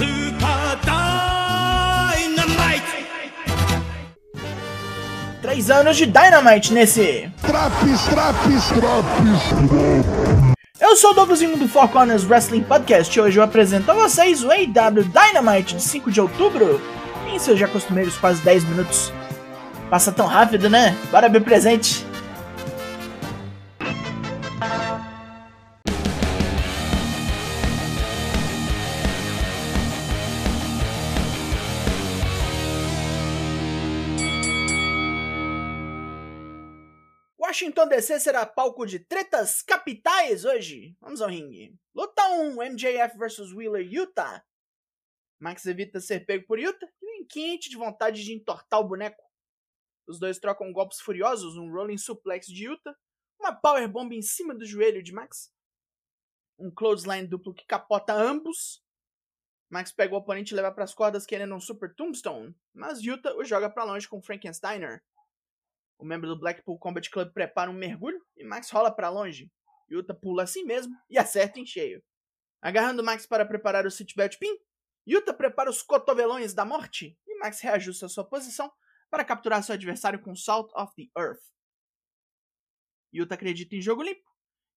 Super Dynamite! Três anos de Dynamite nesse. Traps, traps, traps. Eu sou o Douglasinho do Four Corners Wrestling Podcast e hoje eu apresento a vocês o AW Dynamite de 5 de outubro em seus já costumeiros quase 10 minutos. Passa tão rápido, né? Bora ver presente! Washington DC será palco de tretas capitais hoje. Vamos ao ringue. Luta 1, MJF vs Wheeler Utah. Max evita ser pego por Utah e vem quente de vontade de entortar o boneco. Os dois trocam golpes furiosos, um rolling suplex de Utah, uma powerbomb em cima do joelho de Max, um clothesline duplo que capota ambos. Max pega o oponente e leva para as cordas querendo um super tombstone, mas Utah o joga para longe com Frankensteiner. O membro do Blackpool Combat Club prepara um mergulho e Max rola para longe. Yuta pula assim mesmo e acerta em cheio. Agarrando Max para preparar o seatbelt pin, Yuta prepara os cotovelões da morte e Max reajusta sua posição para capturar seu adversário com Salt of the Earth. Yuta acredita em jogo limpo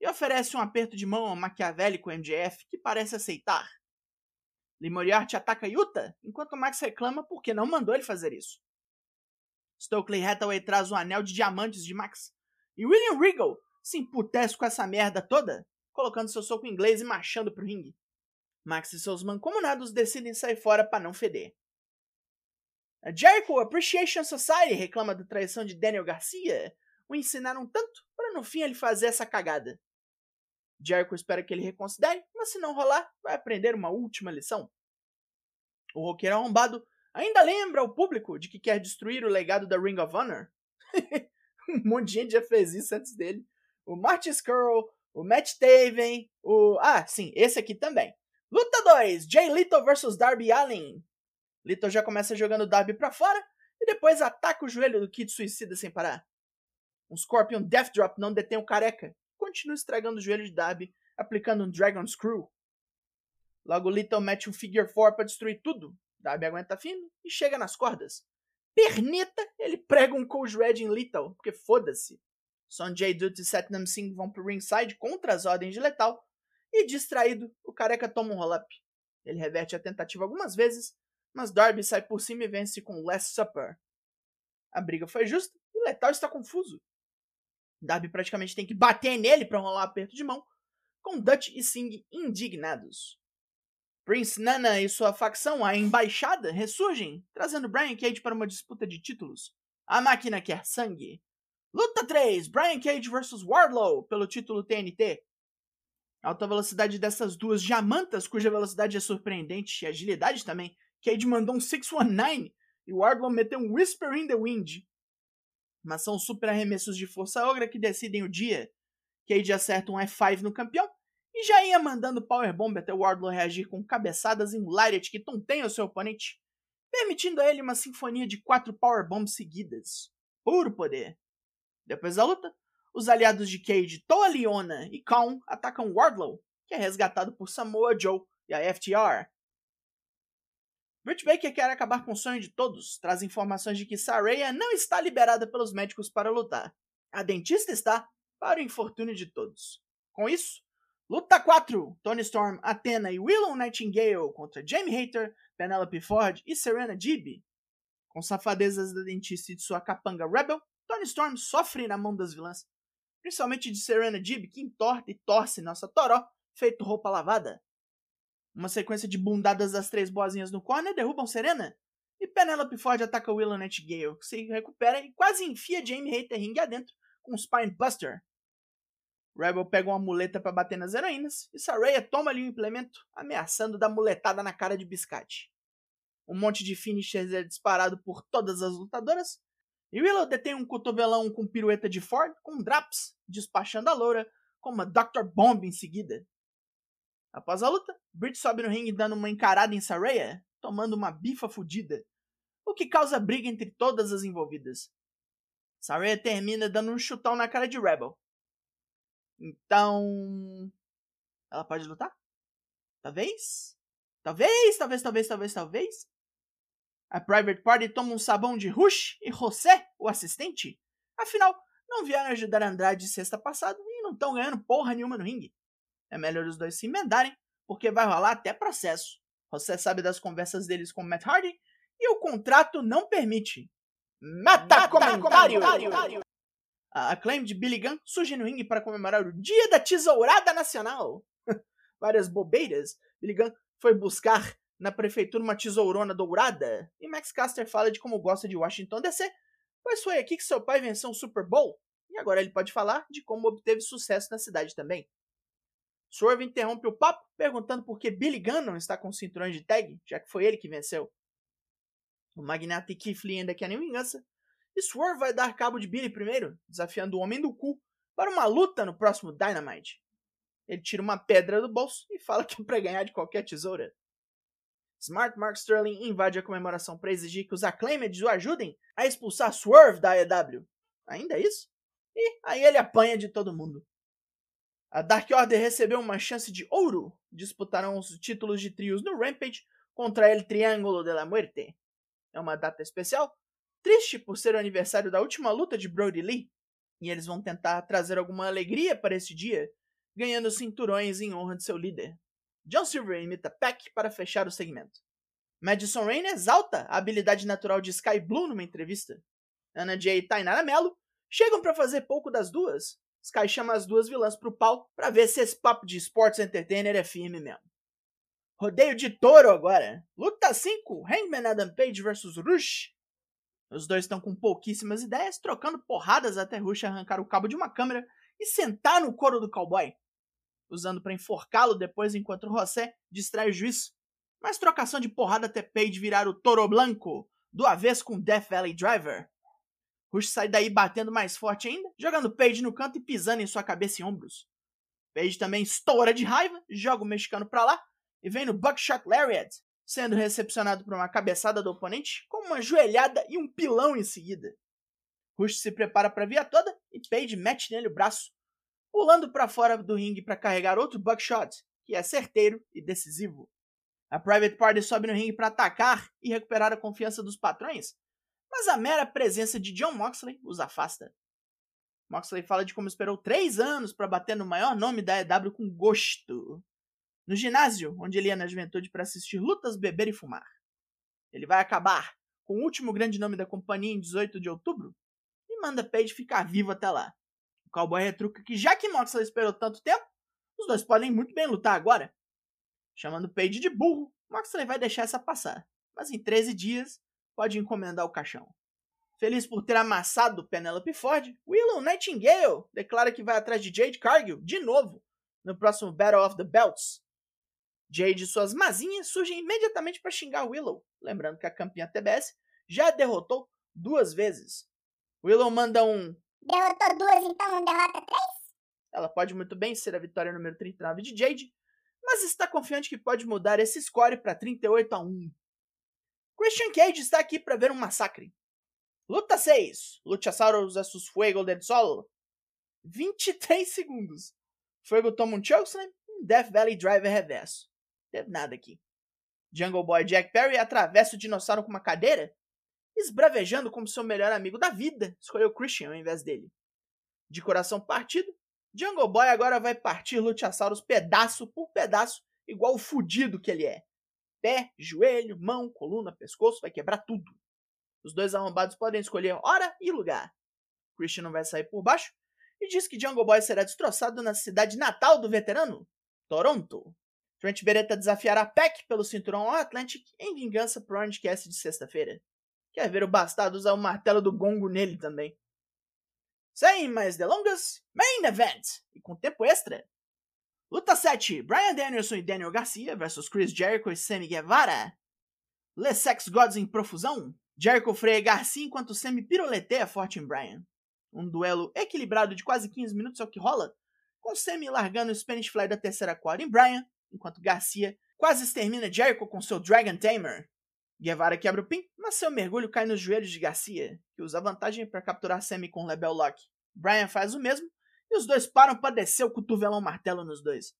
e oferece um aperto de mão ao maquiavélico MJF que parece aceitar. Lee Moriarty ataca Yuta enquanto Max reclama porque não mandou ele fazer isso. Stokely Hathaway traz o anel de diamantes de Max. E William Regal se emputece com essa merda toda, colocando seu soco inglês e marchando pro ringue. Max e seus mancomunados decidem sair fora para não feder. A Jericho Appreciation Society reclama da traição de Daniel Garcia. O ensinaram tanto para no fim ele fazer essa cagada. Jericho espera que ele reconsidere, mas se não rolar, vai aprender uma última lição. O roqueiro arrombado ainda lembra ao público de que quer destruir o legado da Ring of Honor. um monte de gente já fez isso antes dele. O Martin Skrull, o Matt Taven, o. Ah, sim, esse aqui também. Luta 2: Jay Lito vs Darby Allin. Lito já começa jogando Darby pra fora e depois ataca o joelho do Kid Suicida sem parar. Um Scorpion Death Drop não detém o careca. Continua estragando o joelho de Darby, aplicando um Dragon Screw. Logo, Lito mete um Figure 4 para destruir tudo. Darby aguenta firme e chega nas cordas. Perneta, ele prega um Cold Red em Lethal, porque foda-se. Sonjay Dutt e Satnam Singh vão pro ringside contra as ordens de Letal, e distraído, o careca toma um roll-up. Ele reverte a tentativa algumas vezes, mas Darby sai por cima e vence com Last Supper. A briga foi justa e Letal está confuso. Darby praticamente tem que bater nele para rolar um aperto de mão, com Dutch e Singh indignados. Prince Nana e sua facção, a Embaixada, ressurgem, trazendo Brian Cage para uma disputa de títulos. A máquina quer sangue. Luta 3: Brian Cage vs Wardlow pelo título TNT. A alta velocidade dessas duas diamantas, cuja velocidade é surpreendente e agilidade também, Cage mandou um 619 e Wardlow meteu um Whisper in the Wind. Mas são super arremessos de força ogra que decidem o dia. Cage acerta um F5 no campeão e já ia mandando Powerbomb até Wardlow reagir com cabeçadas em Lariat que tonteiam o seu oponente, permitindo a ele uma sinfonia de quatro Powerbombs seguidas. Puro poder. Depois da luta, os aliados de Cage, Toa Leona e Kong atacam Wardlow, que é resgatado por Samoa Joe e a FTR. Britt Baker quer acabar com o sonho de todos, traz informações de que Saraya não está liberada pelos médicos para lutar. A dentista está, para o infortúnio de todos. Com isso, luta 4: Tony Storm, Athena e Willow Nightingale contra Jamie Hater, Penelope Ford e Serena Deeb. Com safadezas da dentista e de sua capanga Rebel, Tony Storm sofre na mão das vilãs, principalmente de Serena Deeb, que entorta e torce nossa toró, feito roupa lavada. Uma sequência de bundadas das três boazinhas no corner derrubam Serena. E Penelope Ford ataca Willow Nightingale, que se recupera e quase enfia Jamie Hater ringue adentro com um Spine Buster. Rebel pega uma muleta para bater nas heroínas e Saraya toma ali o implemento, ameaçando dar muletada na cara de Biscate. Um monte de finishers é disparado por todas as lutadoras, e Willow detém um cotovelão com pirueta de Ford com Draps, despachando a loura com uma Dr. Bomb em seguida. Após a luta, Britt sobe no ringue dando uma encarada em Saraya, tomando uma bifa fudida, o que causa briga entre todas as envolvidas. Saraya termina dando um chutão na cara de Rebel. Então. Ela pode lutar? Talvez? Talvez, talvez, talvez, talvez, talvez. A Private Party toma um sabão de Rush e José, o assistente. Afinal, não vieram ajudar Andrade sexta passada e não estão ganhando porra nenhuma no ringue. É melhor os dois se emendarem, porque vai rolar até processo. Você sabe das conversas deles com Matt Hardy e o contrato não permite. Mata, comentário! comentário. A claim de Billy Gunn surge no ringue para comemorar o Dia da Tesourada Nacional. Várias bobeiras. Billy Gunn foi buscar na prefeitura uma tesourona dourada. E Max Caster fala de como gosta de Washington DC, pois foi aqui que seu pai venceu um Super Bowl. E agora ele pode falar de como obteve sucesso na cidade também. Swerve interrompe o papo, perguntando por que Billy Gunn não está com cinturões de tag, já que foi ele que venceu. O magnata e Keith Lee ainda querem vingança, e Swerve vai dar cabo de Billy primeiro, desafiando o Homem do Cu para uma luta no próximo Dynamite. Ele tira uma pedra do bolso e fala que é pra ganhar de qualquer tesoura. Smart Mark Sterling invade a comemoração para exigir que os Acclaimed o ajudem a expulsar Swerve da AEW. Ainda é isso? E aí ele apanha de todo mundo. A Dark Order recebeu uma chance de ouro. Disputarão os títulos de trios no Rampage contra El Triângulo de la Muerte. É uma data especial triste por ser o aniversário da última luta de Brody Lee, e eles vão tentar trazer alguma alegria para esse dia, ganhando cinturões em honra de seu líder. John Silver imita Peck para fechar o segmento. Madison Rain exalta a habilidade natural de Sky Blue numa entrevista. Anna Jay e Tainara Mello chegam para fazer pouco das duas. Sky chama as duas vilãs pro pau para ver se esse papo de sports entertainer é firme mesmo. Rodeio de touro agora. Luta 5, Hangman Adam Page vs Rush. Os dois estão com pouquíssimas ideias, trocando porradas até Rush arrancar o cabo de uma câmera e sentar no couro do cowboy, usando para enforcá-lo depois enquanto José distrai o juiz. Mas trocação de porrada até Page virar o Toro Blanco, do avesso com Death Valley Driver. Rush sai daí batendo mais forte ainda, jogando Page no canto e pisando em sua cabeça e ombros. Page também estoura de raiva, joga o mexicano pra lá e vem no Buckshot Lariat, sendo recepcionado por uma cabeçada do oponente, com uma joelhada e um pilão em seguida. Rush se prepara para a via toda e Page mete nele o braço, pulando para fora do ringue para carregar outro buckshot, que é certeiro e decisivo. A Private Party sobe no ringue para atacar e recuperar a confiança dos patrões, mas a mera presença de John Moxley os afasta. Moxley fala de como esperou três anos para bater no maior nome da EW com gosto no ginásio, onde ele ia na juventude para assistir lutas, beber e fumar. Ele vai acabar com o último grande nome da companhia em 18 de outubro e manda Page ficar vivo até lá. O cowboy retruca que já que Moxley esperou tanto tempo, os dois podem muito bem lutar agora. Chamando Page de burro, Moxley vai deixar essa passar, mas em 13 dias pode encomendar o caixão. Feliz por ter amassado Penelope Ford, Willow Nightingale declara que vai atrás de Jade Cargill de novo no próximo Battle of the Belts, Jade e suas mazinhas surgem imediatamente para xingar Willow, lembrando que a campeã TBS já a derrotou duas vezes. Willow manda um. Derrotou duas, então não derrota três? Ela pode muito bem ser a vitória número 39 de Jade, mas está confiante que pode mudar esse score para 38 a 1. Christian Cage está aqui para ver um massacre. Luta 6: Luchasaurus vs Fuego del Sol. 23 segundos. Fuego toma um chokeslam e um Death Valley Driver reverso. Teve nada aqui. Jungle Boy Jack Perry atravessa o dinossauro com uma cadeira, esbravejando como seu melhor amigo da vida, escolheu Christian ao invés dele. De coração partido, Jungle Boy agora vai partir Luchasaurus pedaço por pedaço, igual o fudido que ele é. Pé, joelho, mão, coluna, pescoço, vai quebrar tudo. Os dois arrombados podem escolher hora e lugar. Christian não vai sair por baixo e diz que Jungle Boy será destroçado na cidade natal do veterano, Toronto. Trent Beretta desafiará Peck pelo cinturão ao Atlantic em vingança pro Orangecast de sexta-feira. Quer ver o bastardo usar o martelo do gongo nele também. Sem mais delongas, Main Event! E com tempo extra. Luta 7, Brian Danielson e Daniel Garcia versus Chris Jericho e Sammy Guevara. Les Sex Gods em profusão. Jericho freia Garcia enquanto Sammy piroleteia forte em Brian. Um duelo equilibrado de quase 15 minutos é o que rola, com Sammy largando o Spanish Fly da terceira corda em Brian enquanto Garcia quase extermina Jericho com seu Dragon Tamer. Guevara quebra o pin, mas seu mergulho cai nos joelhos de Garcia, que usa vantagem para capturar Sammy com Lebel Lock. Brian faz o mesmo, e os dois param para descer o cotovelão martelo nos dois.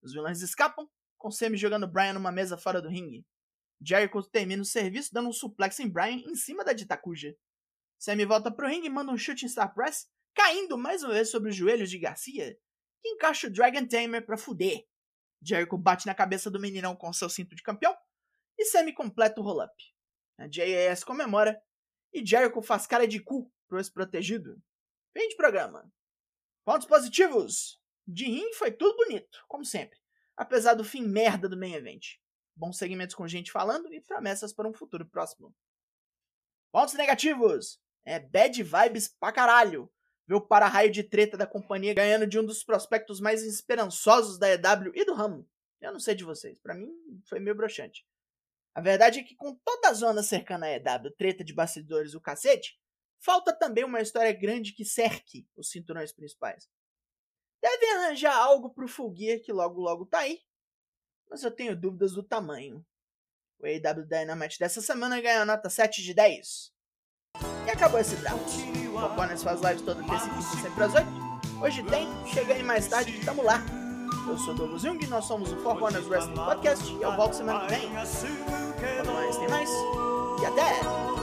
Os vilões escapam, com Sammy jogando Brian numa mesa fora do ringue. Jericho termina o serviço dando um suplex em Brian em cima da Ditacuja. Sammy volta pro ringue e manda um chute em Star Press, caindo mais uma vez sobre os joelhos de Garcia, que encaixa o Dragon Tamer pra fuder. Jericho bate na cabeça do meninão com seu cinto de campeão e Sammy completa o roll-up. A JAS comemora e Jericho faz cara de cu pro ex-protegido. Fim de programa. Pontos positivos. De ring foi tudo bonito, como sempre, apesar do fim merda do main event. Bons segmentos com gente falando e promessas para um futuro próximo. Pontos negativos. É bad vibes pra caralho. O para-raio de treta da companhia ganhando de um dos prospectos mais esperançosos da EW e do ramo. Eu não sei de vocês, para mim foi meio broxante. A verdade é que com toda a zona cercando a EW, treta de bastidores o cacete, falta também uma história grande que cerque os cinturões principais. Devem arranjar algo pro Full que logo logo tá aí, mas eu tenho dúvidas do tamanho. O AEW Dynamite dessa semana ganhou nota 7 de 10. E acabou esse draft. O Foconas faz lives toda terça e quinta, sempre às 8. Hoje tem, chega aí mais tarde tamo lá. Eu sou Douglas Jung, nós somos o Four Corners Wrestling Podcast e eu volto semana que vem. Quanto mais tem mais. E até!